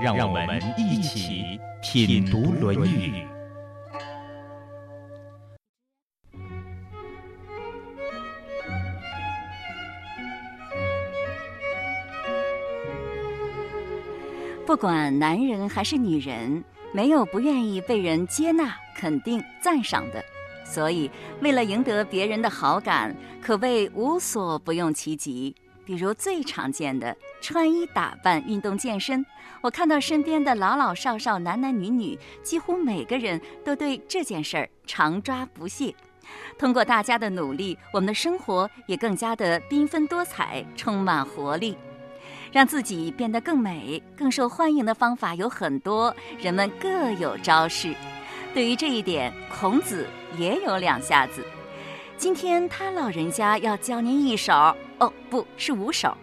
让我们一起品读《论语》。不管男人还是女人，没有不愿意被人接纳、肯定、赞赏的。所以，为了赢得别人的好感，可谓无所不用其极。比如最常见的穿衣打扮、运动健身，我看到身边的老老少少、男男女女，几乎每个人都对这件事儿常抓不懈。通过大家的努力，我们的生活也更加的缤纷多彩，充满活力。让自己变得更美、更受欢迎的方法有很多，人们各有招式。对于这一点，孔子也有两下子。今天他老人家要教您一手哦，不是五首。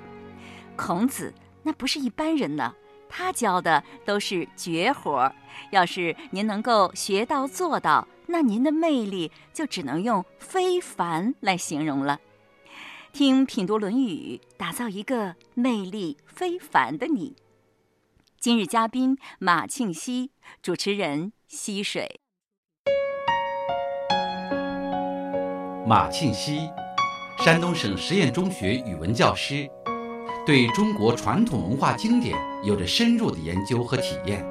孔子那不是一般人呢，他教的都是绝活儿。要是您能够学到做到，那您的魅力就只能用非凡来形容了。听品读《论语》，打造一个魅力非凡的你。今日嘉宾马庆西，主持人溪水。马庆西，山东省实验中学语文教师，对中国传统文化经典有着深入的研究和体验，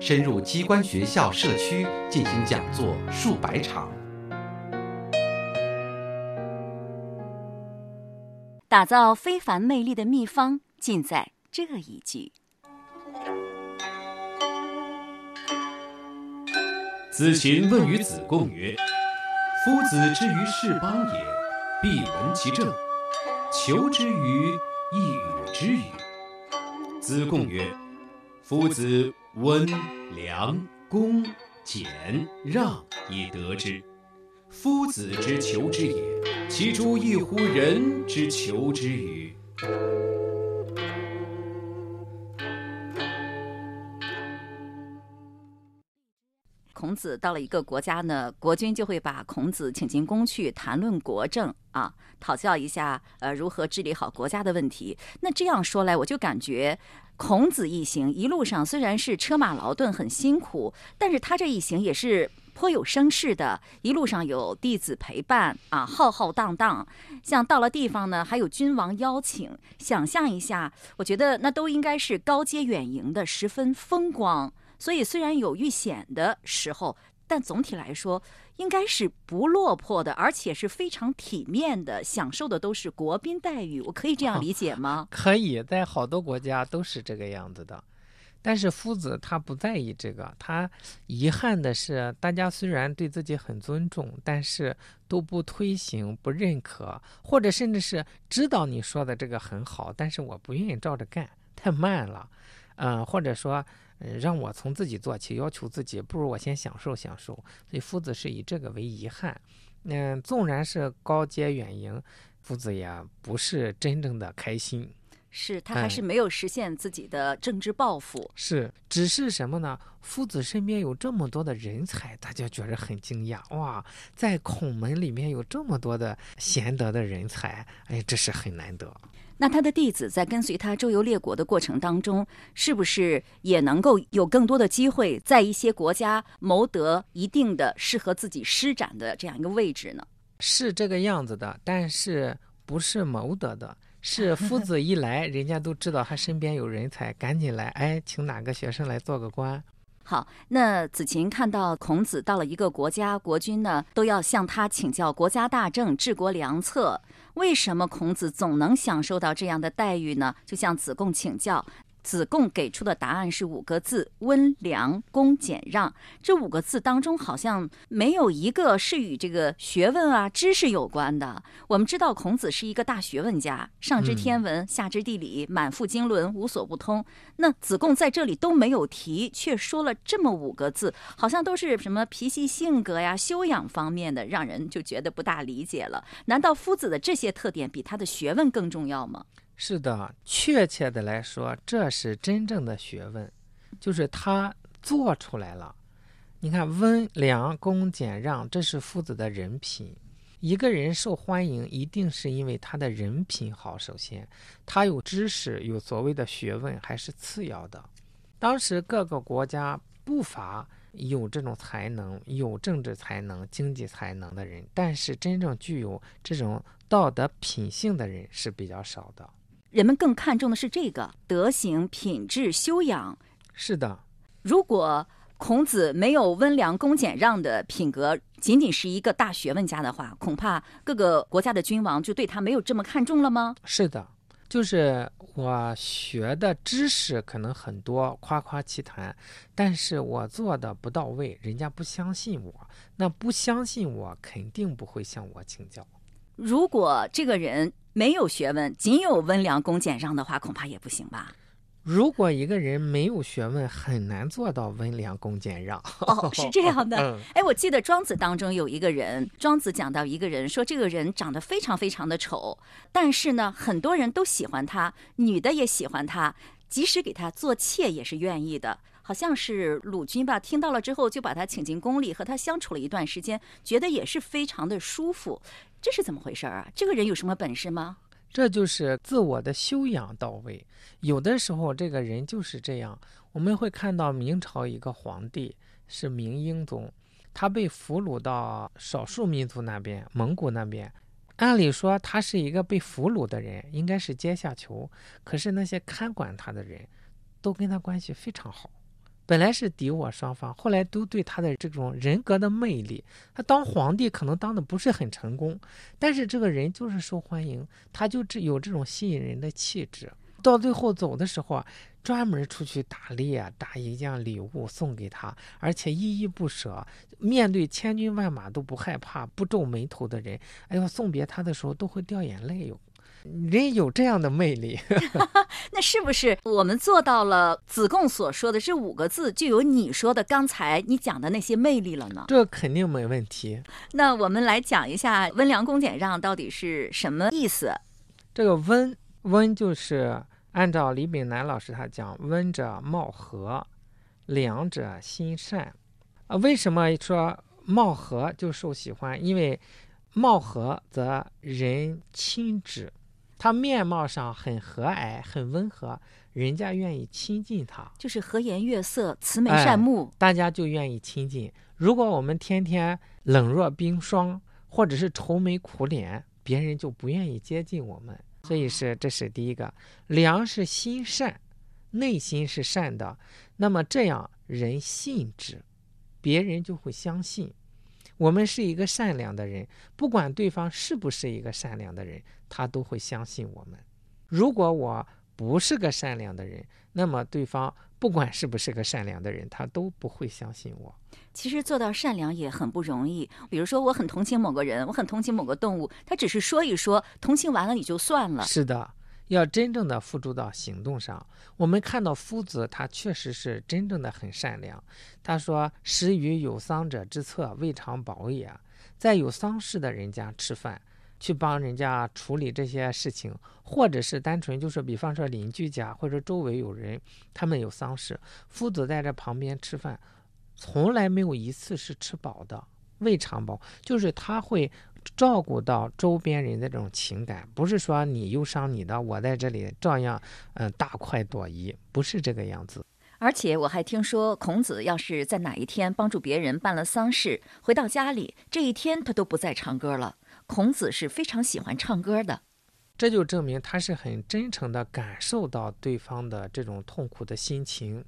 深入机关、学校、社区进行讲座数百场。打造非凡魅力的秘方，尽在这一句。子禽问于子贡曰。夫子之于是邦也，必闻其政；求之于亦与之与。子贡曰：“夫子温良恭俭让以得之。夫子之求之也，其诸异乎人之求之与？”孔子到了一个国家呢，国君就会把孔子请进宫去谈论国政啊，讨教一下呃如何治理好国家的问题。那这样说来，我就感觉孔子一行一路上虽然是车马劳顿很辛苦，但是他这一行也是颇有声势的。一路上有弟子陪伴啊，浩浩荡荡。像到了地方呢，还有君王邀请。想象一下，我觉得那都应该是高阶远迎的，十分风光。所以虽然有遇险的时候，但总体来说应该是不落魄的，而且是非常体面的，享受的都是国宾待遇。我可以这样理解吗？可以，在好多国家都是这个样子的。但是夫子他不在意这个，他遗憾的是，大家虽然对自己很尊重，但是都不推行、不认可，或者甚至是知道你说的这个很好，但是我不愿意照着干，太慢了。嗯，或者说。嗯，让我从自己做起，要求自己，不如我先享受享受。所以夫子是以这个为遗憾。嗯，纵然是高阶远迎，夫子也不是真正的开心。是他还是没有实现自己的政治抱负？是，只是什么呢？夫子身边有这么多的人才，大家觉得很惊讶。哇，在孔门里面有这么多的贤德的人才，哎，这是很难得。那他的弟子在跟随他周游列国的过程当中，是不是也能够有更多的机会在一些国家谋得一定的适合自己施展的这样一个位置呢？是这个样子的，但是不是谋得的？是 夫子一来，人家都知道他身边有人才，赶紧来，哎，请哪个学生来做个官。好，那子琴看到孔子到了一个国家，国君呢都要向他请教国家大政、治国良策。为什么孔子总能享受到这样的待遇呢？就向子贡请教。子贡给出的答案是五个字：温良恭俭让。这五个字当中，好像没有一个是与这个学问啊、知识有关的。我们知道孔子是一个大学问家，上知天文，下知地理，满腹经纶，无所不通。那子贡在这里都没有提，却说了这么五个字，好像都是什么脾气、性格呀、修养方面的，让人就觉得不大理解了。难道夫子的这些特点比他的学问更重要吗？是的，确切的来说，这是真正的学问，就是他做出来了。你看，温良恭俭让，这是夫子的人品。一个人受欢迎，一定是因为他的人品好。首先，他有知识，有所谓的学问，还是次要的。当时各个国家不乏有这种才能、有政治才能、经济才能的人，但是真正具有这种道德品性的人是比较少的。人们更看重的是这个德行、品质、修养。是的，如果孔子没有温良恭俭让的品格，仅仅是一个大学问家的话，恐怕各个国家的君王就对他没有这么看重了吗？是的，就是我学的知识可能很多，夸夸其谈，但是我做的不到位，人家不相信我，那不相信我，肯定不会向我请教。如果这个人没有学问，仅有温良恭俭让的话，恐怕也不行吧。如果一个人没有学问，很难做到温良恭俭让。哦，是这样的。嗯哎，我记得庄子当中有一个人，庄子讲到一个人说，这个人长得非常非常的丑，但是呢，很多人都喜欢他，女的也喜欢他，即使给他做妾也是愿意的。好像是鲁军吧，听到了之后就把他请进宫里，和他相处了一段时间，觉得也是非常的舒服。这是怎么回事啊？这个人有什么本事吗？这就是自我的修养到位。有的时候，这个人就是这样。我们会看到明朝一个皇帝是明英宗，他被俘虏到少数民族那边，蒙古那边。按理说，他是一个被俘虏的人，应该是阶下囚。可是那些看管他的人，都跟他关系非常好。本来是敌我双方，后来都对他的这种人格的魅力，他当皇帝可能当的不是很成功，但是这个人就是受欢迎，他就这有这种吸引人的气质。到最后走的时候啊，专门出去打猎啊，打一件礼物送给他，而且依依不舍，面对千军万马都不害怕，不皱眉头的人，哎呦，送别他的时候都会掉眼泪哟。人有这样的魅力，那是不是我们做到了子贡所说的这五个字，就有你说的刚才你讲的那些魅力了呢？这肯定没问题。那我们来讲一下温良恭俭让到底是什么意思？这个温温就是按照李炳南老师他讲，温者貌和，良者心善。啊，为什么说貌和就受喜欢？因为貌和则人亲之。他面貌上很和蔼，很温和，人家愿意亲近他，就是和颜悦色、慈眉善目，大家就愿意亲近。如果我们天天冷若冰霜，或者是愁眉苦脸，别人就不愿意接近我们。所以是这是第一个。良是心善，内心是善的，那么这样人信之，别人就会相信。我们是一个善良的人，不管对方是不是一个善良的人，他都会相信我们。如果我不是个善良的人，那么对方不管是不是个善良的人，他都不会相信我。其实做到善良也很不容易。比如说，我很同情某个人，我很同情某个动物，他只是说一说，同情完了你就算了。是的。要真正的付诸到行动上，我们看到夫子他确实是真正的很善良。他说：“食于有丧者之侧，未尝饱也。”在有丧事的人家吃饭，去帮人家处理这些事情，或者是单纯就是比方说邻居家或者周围有人，他们有丧事，夫子在这旁边吃饭，从来没有一次是吃饱的，未尝饱，就是他会。照顾到周边人的这种情感，不是说你忧伤你的，我在这里照样，嗯，大快朵颐，不是这个样子。而且我还听说，孔子要是在哪一天帮助别人办了丧事，回到家里这一天他都不再唱歌了。孔子是非常喜欢唱歌的，这就证明他是很真诚的感受到对方的这种痛苦的心情。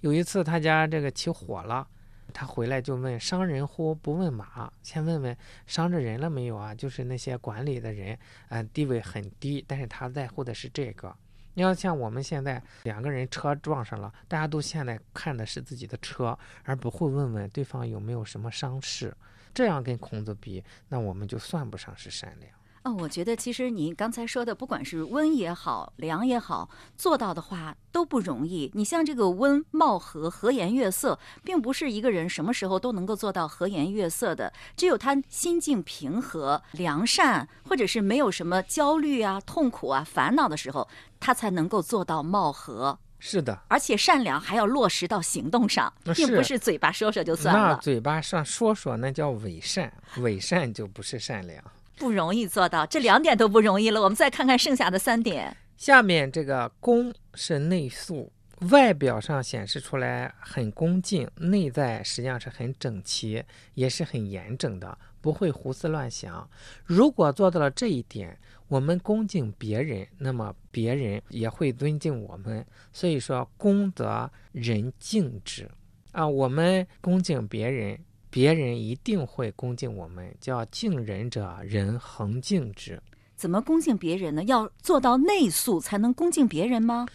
有一次他家这个起火了。他回来就问：“伤人乎？不问马。先问问伤着人了没有啊？就是那些管理的人，嗯，地位很低，但是他在乎的是这个。你要像我们现在两个人车撞上了，大家都现在看的是自己的车，而不会问问对方有没有什么伤势。这样跟孔子比，那我们就算不上是善良。哦，我觉得其实你刚才说的，不管是温也好，凉也好，做到的话都不容易。你像这个温貌和和颜悦色，并不是一个人什么时候都能够做到和颜悦色的。只有他心境平和、良善，或者是没有什么焦虑啊、痛苦啊、烦恼的时候，他才能够做到貌和。是的，而且善良还要落实到行动上，并不是嘴巴说说就算了。那嘴巴上说说，那叫伪善，伪善就不是善良。不容易做到，这两点都不容易了。我们再看看剩下的三点。下面这个恭是内肃，外表上显示出来很恭敬，内在实际上是很整齐，也是很严整的，不会胡思乱想。如果做到了这一点，我们恭敬别人，那么别人也会尊敬我们。所以说，恭则人敬之啊，我们恭敬别人。别人一定会恭敬我们，叫敬人者，人恒敬之。怎么恭敬别人呢？要做到内肃才能恭敬别人吗？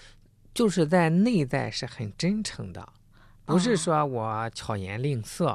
就是在内在是很真诚的，不是说我巧言令色、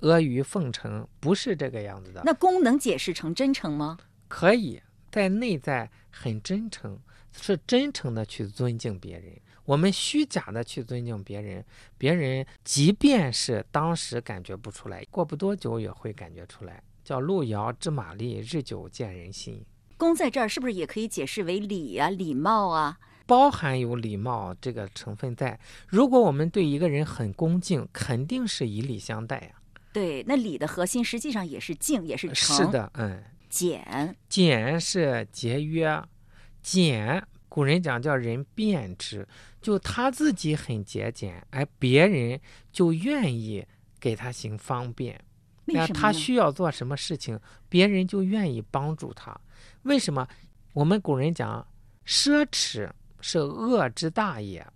阿谀奉承，不是这个样子的。那恭能解释成真诚吗？可以在内在很真诚，是真诚的去尊敬别人。我们虚假的去尊敬别人，别人即便是当时感觉不出来，过不多久也会感觉出来。叫路遥知马力，日久见人心。恭在这儿是不是也可以解释为礼啊、礼貌啊？包含有礼貌这个成分在。如果我们对一个人很恭敬，肯定是以礼相待呀。对，那礼的核心实际上也是敬，也是诚。是的，嗯。俭，俭是节约，俭。古人讲叫人变之，就他自己很节俭，而别人就愿意给他行方便。那他需要做什么事情，别人就愿意帮助他。为什么？我们古人讲，奢侈是恶之大也，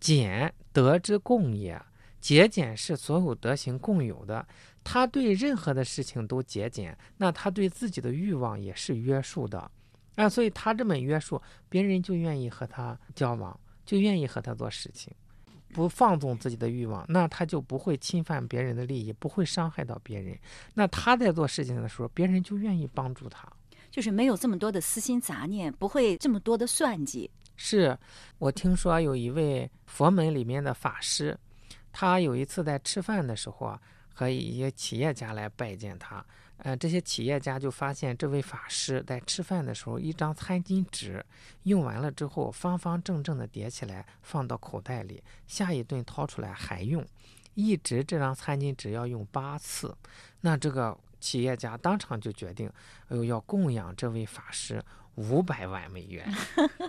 俭德之共也。节俭是所有德行共有的。他对任何的事情都节俭，那他对自己的欲望也是约束的。啊，所以他这么约束别人，就愿意和他交往，就愿意和他做事情，不放纵自己的欲望，那他就不会侵犯别人的利益，不会伤害到别人。那他在做事情的时候，别人就愿意帮助他，就是没有这么多的私心杂念，不会这么多的算计。是我听说有一位佛门里面的法师，他有一次在吃饭的时候啊，和一些企业家来拜见他。呃，这些企业家就发现这位法师在吃饭的时候，一张餐巾纸用完了之后，方方正正的叠起来放到口袋里，下一顿掏出来还用，一直这张餐巾纸要用八次。那这个企业家当场就决定，哎呦，要供养这位法师。五百万美元，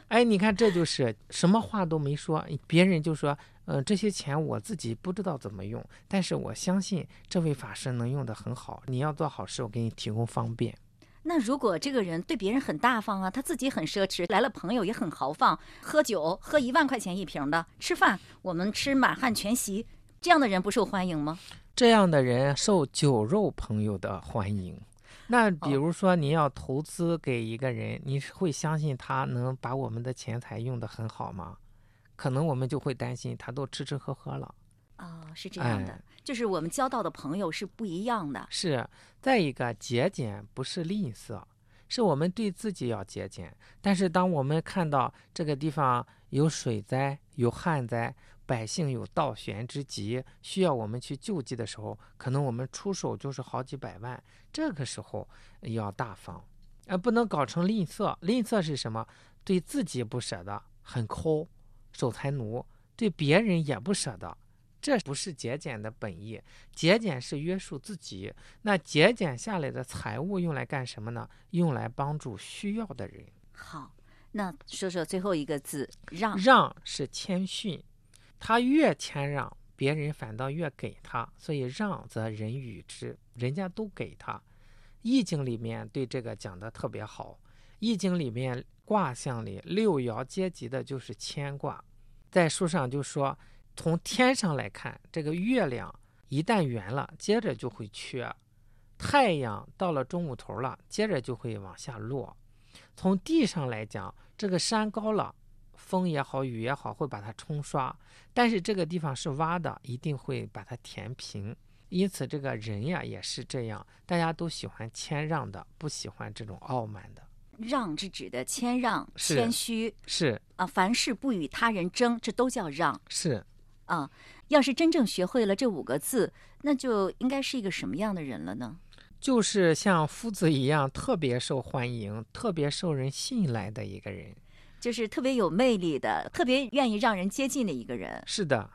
哎，你看，这就是什么话都没说，别人就说，嗯，这些钱我自己不知道怎么用，但是我相信这位法师能用得很好。你要做好事，我给你提供方便。那如果这个人对别人很大方啊，他自己很奢侈，来了朋友也很豪放，喝酒喝一万块钱一瓶的，吃饭我们吃满汉全席，这样的人不受欢迎吗？这样的人受酒肉朋友的欢迎。那比如说，你要投资给一个人，你会相信他能把我们的钱财用得很好吗？可能我们就会担心他都吃吃喝喝了。哦，是这样的，就是我们交到的朋友是不一样的。是，再一个节俭不是吝啬，是我们对自己要节俭。但是当我们看到这个地方有水灾、有旱灾，百姓有倒悬之急，需要我们去救济的时候，可能我们出手就是好几百万。这个时候要大方，而不能搞成吝啬。吝啬是什么？对自己不舍得，很抠，守财奴；对别人也不舍得，这不是节俭的本意。节俭是约束自己。那节俭下来的财物用来干什么呢？用来帮助需要的人。好，那说说最后一个字“让”。让是谦逊。他越谦让，别人反倒越给他，所以让则人与之，人家都给他。易经里面对这个讲的特别好。易经里面卦象里六爻阶级的就是谦卦，在书上就说，从天上来看，这个月亮一旦圆了，接着就会缺；太阳到了中午头了，接着就会往下落。从地上来讲，这个山高了。风也好，雨也好，会把它冲刷。但是这个地方是洼的，一定会把它填平。因此，这个人呀也是这样，大家都喜欢谦让的，不喜欢这种傲慢的。让是指的谦让、谦虚是啊，凡事不与他人争，这都叫让是，啊。要是真正学会了这五个字，那就应该是一个什么样的人了呢？就是像夫子一样，特别受欢迎、特别受人信赖的一个人。就是特别有魅力的，特别愿意让人接近的一个人，是的，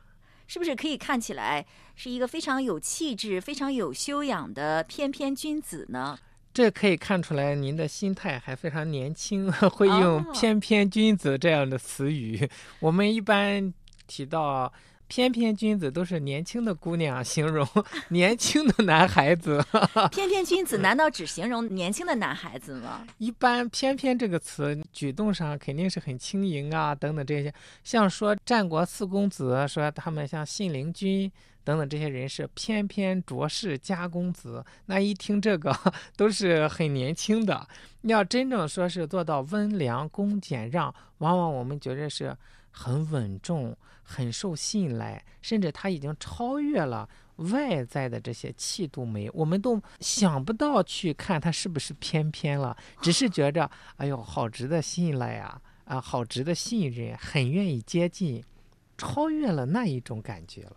是不是可以看起来是一个非常有气质、非常有修养的翩翩君子呢？这可以看出来您的心态还非常年轻，会用哦“翩翩君子”这样的词语。我们一般提到翩翩君子，都是年轻的姑娘形容 年轻的男孩子。翩翩君子难道只形容年轻的男孩子吗？一般“翩翩”这个词，举动上肯定是很轻盈啊，等等这些。像说战国四公子，说他们像信陵君等等这些人是翩翩卓氏家公子，那一听这个 都是很年轻的。要真正说是做到温良恭俭让，往往我们觉得是很稳重、很受信赖，甚至他已经超越了。外在的这些气度美，我们都想不到去看他是不是翩翩了，只是觉着，哎呦，好值得信赖啊，啊，好值得信任，很愿意接近，超越了那一种感觉了。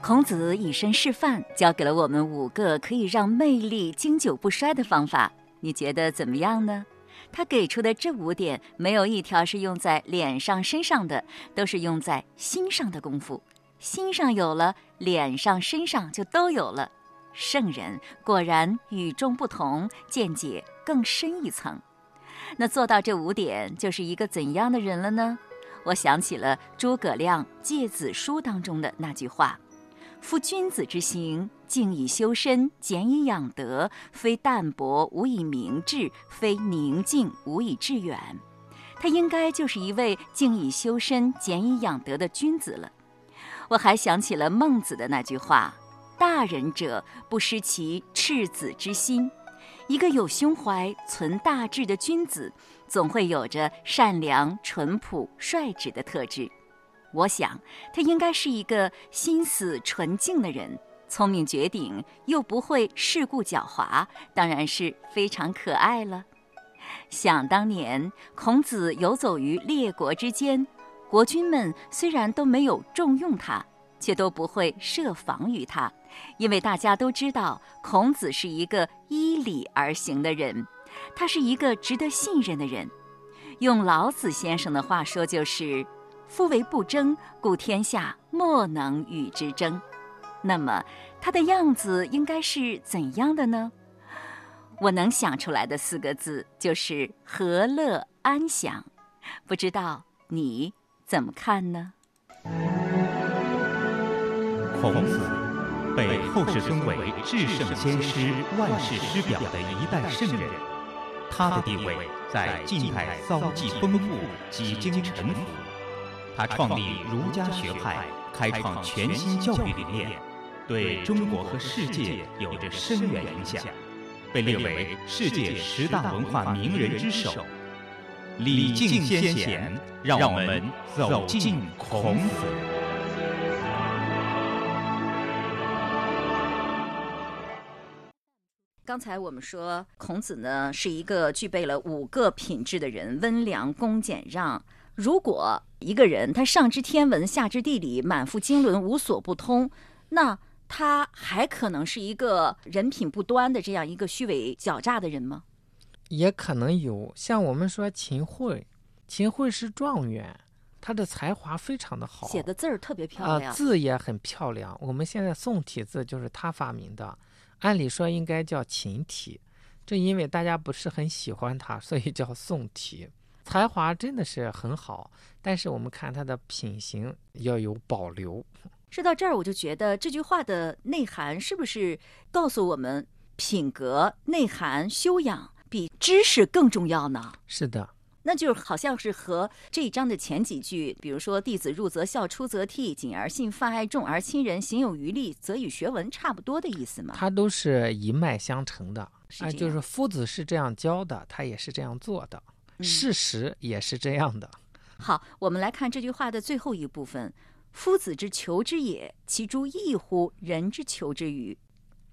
孔子以身示范，教给了我们五个可以让魅力经久不衰的方法。你觉得怎么样呢？他给出的这五点，没有一条是用在脸上、身上的，都是用在心上的功夫。心上有了，脸上、身上就都有了。圣人果然与众不同，见解更深一层。那做到这五点，就是一个怎样的人了呢？我想起了诸葛亮《诫子书》当中的那句话。夫君子之行，静以修身，俭以养德，非淡泊无以明志，非宁静无以致远。他应该就是一位静以修身、俭以养德的君子了。我还想起了孟子的那句话：“大人者，不失其赤子之心。”一个有胸怀、存大志的君子，总会有着善良、淳朴、率直的特质。我想，他应该是一个心思纯净的人，聪明绝顶，又不会世故狡猾，当然是非常可爱了。想当年，孔子游走于列国之间，国君们虽然都没有重用他，却都不会设防于他，因为大家都知道孔子是一个依礼而行的人，他是一个值得信任的人。用老子先生的话说，就是。夫为不争，故天下莫能与之争。那么，他的样子应该是怎样的呢？我能想出来的四个字就是和乐安详。不知道你怎么看呢？孔子被后世尊为至圣先师、万世师表的一代圣人，他的地位在晋代遭际丰富，几经沉浮。他创立儒家学派，开创全新教育理念，对中国和世界有着深远影响，被列为世界十大文化名人之首。礼敬先贤，让我们走进孔子。刚才我们说，孔子呢是一个具备了五个品质的人：温良、恭、俭、让。如果一个人他上知天文，下知地理，满腹经纶，无所不通，那他还可能是一个人品不端的这样一个虚伪狡诈的人吗？也可能有，像我们说秦桧，秦桧是状元，他的才华非常的好，写的字儿特别漂啊、亮。字也很漂亮。我们现在宋体字就是他发明的，按理说应该叫秦体，正因为大家不是很喜欢他，所以叫宋体。才华真的是很好，但是我们看他的品行要有保留。说到这儿，我就觉得这句话的内涵是不是告诉我们，品格、内涵、修养比知识更重要呢？是的，那就是好像是和这一章的前几句，比如说“弟子入则孝，出则悌，谨而信，泛爱众而亲仁，行有余力，则以学文”差不多的意思嘛？它都是一脉相承的啊，就是夫子是这样教的，他也是这样做的。嗯事实也是这样的。好，我们来看这句话的最后一部分：“夫子之求之也，其诸异乎人之求之与？”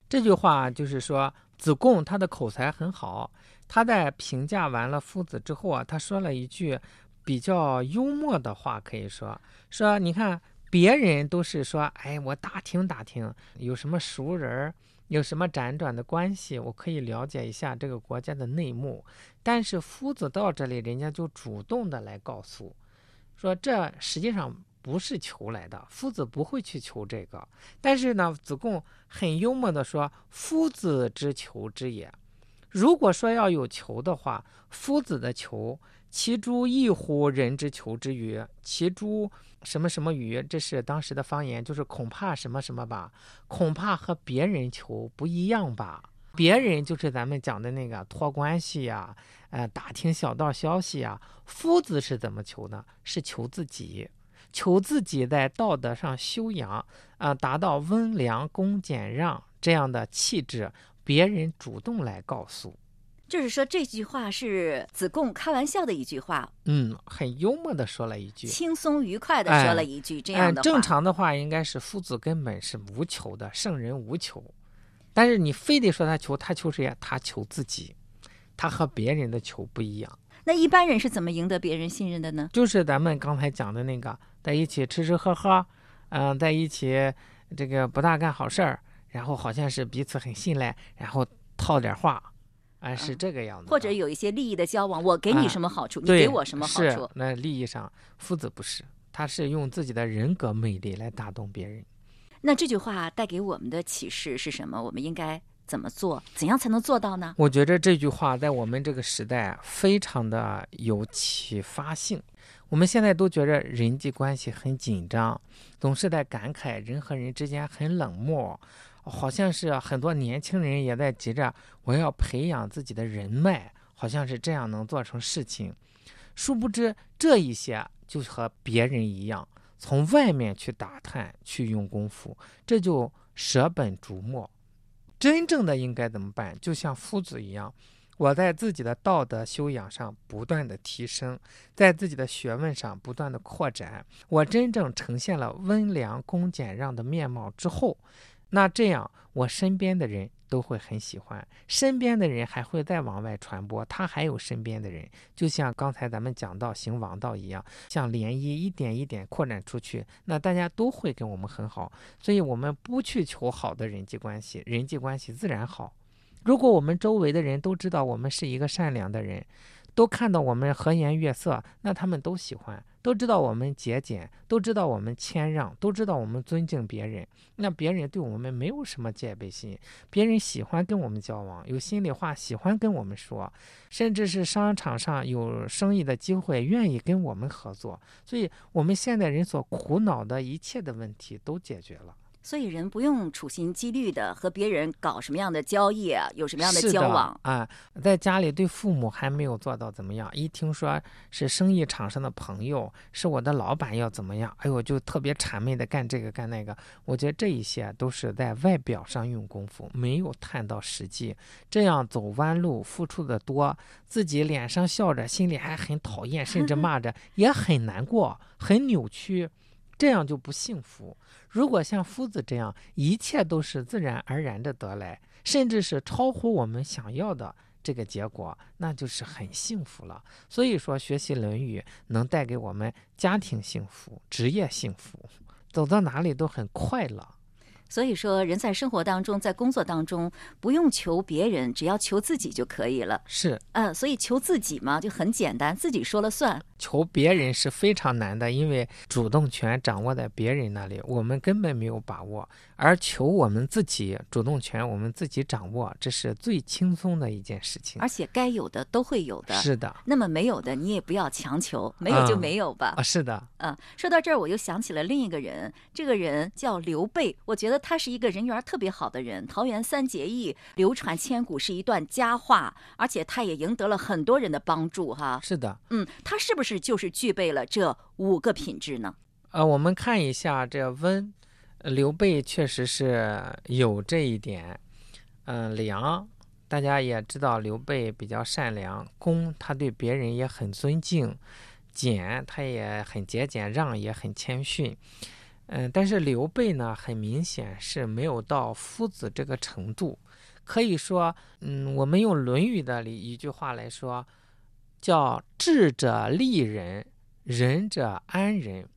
这句话就是说，子贡他的口才很好，他在评价完了夫子之后啊，他说了一句比较幽默的话，可以说说你看别人都是说，哎，我打听打听有什么熟人，有什么辗转的关系，我可以了解一下这个国家的内幕，但是夫子到这里，人家就主动的来告诉，说这实际上。不是求来的，夫子不会去求这个。但是呢，子贡很幽默地说：“夫子之求之也。”如果说要有求的话，夫子的求，其诸异乎人之求之与？其诸什么什么与？这是当时的方言，就是恐怕什么什么吧？恐怕和别人求不一样吧？别人就是咱们讲的那个托关系呀、呃，打听小道消息呀。夫子是怎么求呢？是求自己。求自己在道德上修养，啊、呃，达到温良恭俭让这样的气质，别人主动来告诉。就是说这句话是子贡开玩笑的一句话，嗯，很幽默的说了一句，轻松愉快的说了一句、哎、这样的话。正常的话应该是夫子根本是无求的，圣人无求。但是你非得说他求，他求谁呀？他求自己，他和别人的求不一样。那一般人是怎么赢得别人信任的呢？就是咱们刚才讲的那个。在一起吃吃喝喝，嗯、呃，在一起这个不大干好事儿，然后好像是彼此很信赖，然后套点话，啊、呃，是这个样子、嗯。或者有一些利益的交往，我给你什么好处，啊、你给我什么好处？那利益上，夫子不是，他是用自己的人格魅力来打动别人。那这句话带给我们的启示是什么？我们应该怎么做？怎样才能做到呢？我觉得这句话在我们这个时代非常的有启发性。我们现在都觉着人际关系很紧张，总是在感慨人和人之间很冷漠，好像是很多年轻人也在急着我要培养自己的人脉，好像是这样能做成事情。殊不知这一些就和别人一样，从外面去打探、去用功夫，这就舍本逐末。真正的应该怎么办？就像夫子一样。我在自己的道德修养上不断的提升，在自己的学问上不断的扩展，我真正呈现了温良恭俭让的面貌之后，那这样我身边的人都会很喜欢，身边的人还会再往外传播，他还有身边的人，就像刚才咱们讲到行王道一样，像涟漪一点一点扩展出去，那大家都会跟我们很好，所以我们不去求好的人际关系，人际关系自然好。如果我们周围的人都知道我们是一个善良的人，都看到我们和颜悦色，那他们都喜欢，都知道我们节俭，都知道我们谦让，都知道我们尊敬别人，那别人对我们没有什么戒备心，别人喜欢跟我们交往，有心里话喜欢跟我们说，甚至是商场上有生意的机会，愿意跟我们合作，所以我们现代人所苦恼的一切的问题都解决了。所以人不用处心积虑的和别人搞什么样的交易啊，有什么样的交往啊、呃，在家里对父母还没有做到怎么样，一听说是生意场上的朋友，是我的老板要怎么样，哎呦，就特别谄媚的干这个干那个。我觉得这一些都是在外表上用功夫，没有探到实际，这样走弯路，付出的多，自己脸上笑着，心里还很讨厌，甚至骂着，也很难过，很扭曲。这样就不幸福。如果像夫子这样，一切都是自然而然的得来，甚至是超乎我们想要的这个结果，那就是很幸福了。所以说，学习《论语》能带给我们家庭幸福、职业幸福，走到哪里都很快乐。所以说，人在生活当中，在工作当中，不用求别人，只要求自己就可以了。是，嗯，所以求自己嘛，就很简单，自己说了算。求别人是非常难的，因为主动权掌握在别人那里，我们根本没有把握。而求我们自己主动权，我们自己掌握，这是最轻松的一件事情。而且该有的都会有的。是的。那么没有的，你也不要强求，没有就没有吧。啊，是的。嗯，说到这儿，我又想起了另一个人，这个人叫刘备。我觉得他是一个人缘特别好的人，桃园三结义流传千古，是一段佳话，而且他也赢得了很多人的帮助，哈。是的。嗯，他是不是就是具备了这五个品质呢？呃，我们看一下这温。刘备确实是有这一点，嗯、呃，良、大家也知道刘备比较善良，公他对别人也很尊敬，俭他也很节俭，让也很谦逊。嗯，但是刘备呢，很明显是没有到夫子这个程度。可以说，嗯，我们用《论语》的里一句话来说，叫“智者利人，仁者安人”。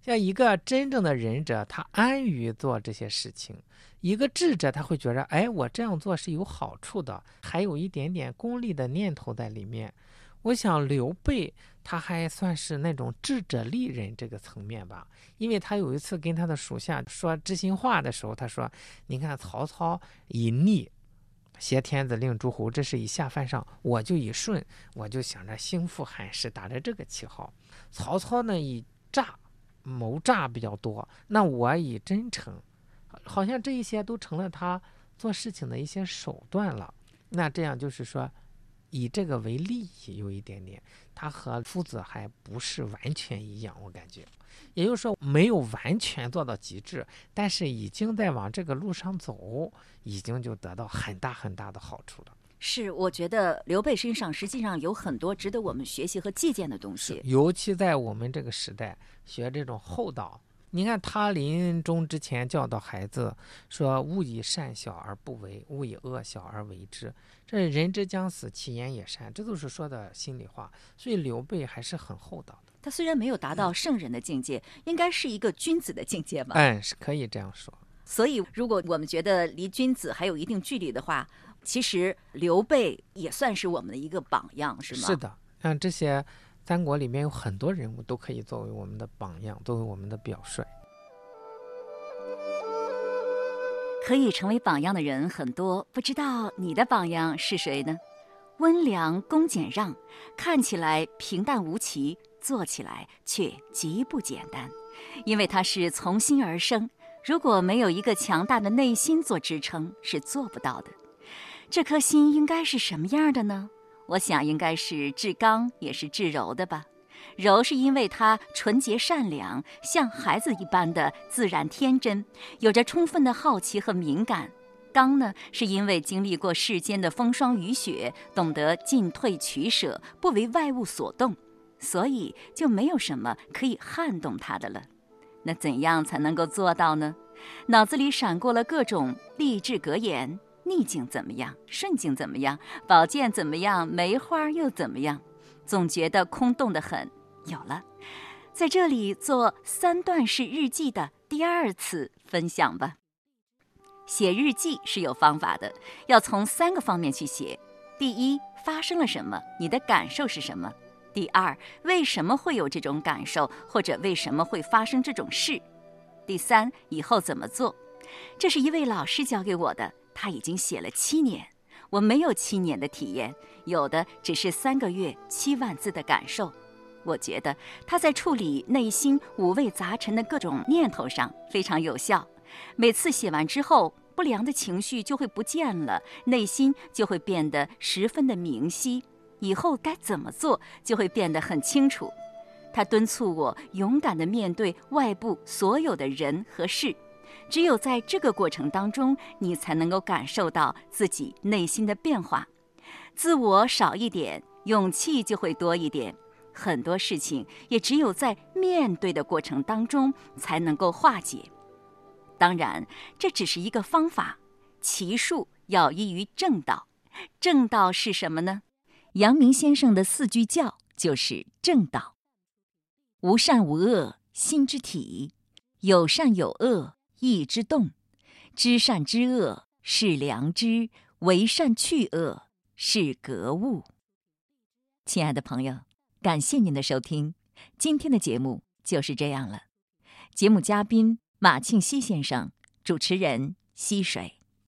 像一个真正的仁者，他安于做这些事情；一个智者，他会觉得，哎，我这样做是有好处的，还有一点点功利的念头在里面。我想刘备他还算是那种智者利人这个层面吧，因为他有一次跟他的属下说知心话的时候，他说：“你看曹操以逆挟天子令诸侯，这是以下犯上；我就以顺，我就想着兴复汉室，打着这个旗号。曹操呢以诈谋诈比较多，那我以真诚，好像这一些都成了他做事情的一些手段了。那这样就是说。”以这个为利益有一点点，他和夫子还不是完全一样，我感觉，也就是说没有完全做到极致，但是已经在往这个路上走，已经就得到很大很大的好处了。是，我觉得刘备身上实际上有很多值得我们学习和借鉴的东西，尤其在我们这个时代，学这种厚道。你看他临终之前教导孩子说：“勿以善小而不为，勿以恶小而为之。”这人之将死，其言也善，这都是说的心里话。所以刘备还是很厚道的。他虽然没有达到圣人的境界，应该是一个君子的境界吧？嗯，是可以这样说。所以，如果我们觉得离君子还有一定距离的话，其实刘备也算是我们的一个榜样，是吗？是的，像这些。三国里面有很多人物都可以作为我们的榜样，作为我们的表率。可以成为榜样的人很多，不知道你的榜样是谁呢？温良恭俭让，看起来平淡无奇，做起来却极不简单，因为它是从心而生。如果没有一个强大的内心做支撑，是做不到的。这颗心应该是什么样的呢？我想应该是至刚也是至柔的吧，柔是因为他纯洁善良，像孩子一般的自然天真，有着充分的好奇和敏感；刚呢，是因为经历过世间的风霜雨雪，懂得进退取舍，不为外物所动，所以就没有什么可以撼动他的了。那怎样才能够做到呢？脑子里闪过了各种励志格言。逆境怎么样？顺境怎么样？宝剑怎么样？梅花又怎么样？总觉得空洞的很。有了，在这里做三段式日记的第二次分享吧。写日记是有方法的，要从三个方面去写：第一，发生了什么？你的感受是什么？第二，为什么会有这种感受，或者为什么会发生这种事？第三，以后怎么做？这是一位老师教给我的。他已经写了七年，我没有七年的体验，有的只是三个月七万字的感受。我觉得他在处理内心五味杂陈的各种念头上非常有效。每次写完之后，不良的情绪就会不见了，内心就会变得十分的明晰，以后该怎么做就会变得很清楚。他敦促我勇敢地面对外部所有的人和事。只有在这个过程当中，你才能够感受到自己内心的变化，自我少一点，勇气就会多一点。很多事情也只有在面对的过程当中才能够化解。当然，这只是一个方法，其术要依于正道。正道是什么呢？阳明先生的四句教就是正道：无善无恶，心之体；有善有恶。意之动，知善知恶是良知，为善去恶是格物。亲爱的朋友，感谢您的收听，今天的节目就是这样了。节目嘉宾马庆西先生，主持人溪水。